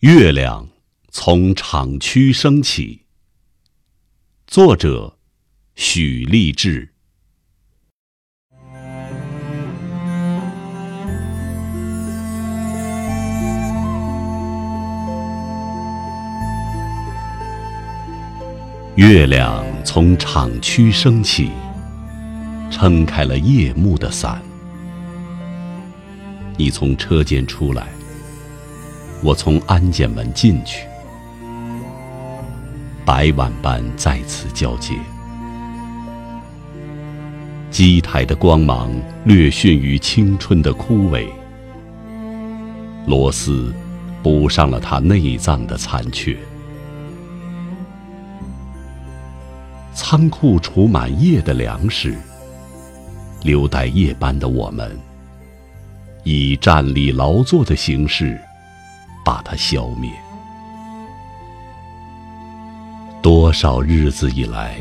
月亮从厂区升起。作者：许立志。月亮从厂区升起，撑开了夜幕的伞。你从车间出来，我从安检门进去，白晚班在此交接。机台的光芒略逊于青春的枯萎，螺丝补上了它内脏的残缺。仓库储满夜的粮食，留待夜班的我们，以站立劳作的形式把它消灭。多少日子以来，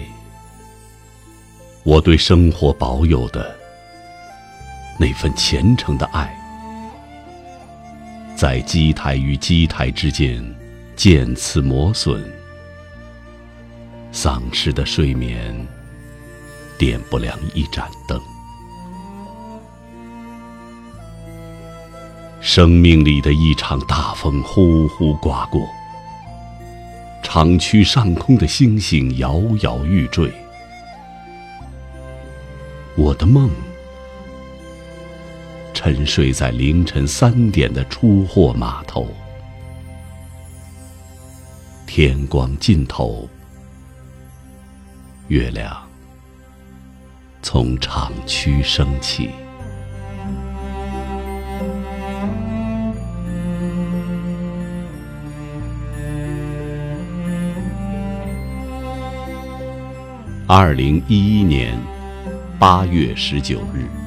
我对生活保有的那份虔诚的爱，在机台与机台之间渐次磨损。丧失的睡眠，点不亮一盏灯。生命里的一场大风呼呼刮过，厂区上空的星星摇摇欲坠。我的梦，沉睡在凌晨三点的出货码头。天光尽头。月亮从厂区升起。二零一一年八月十九日。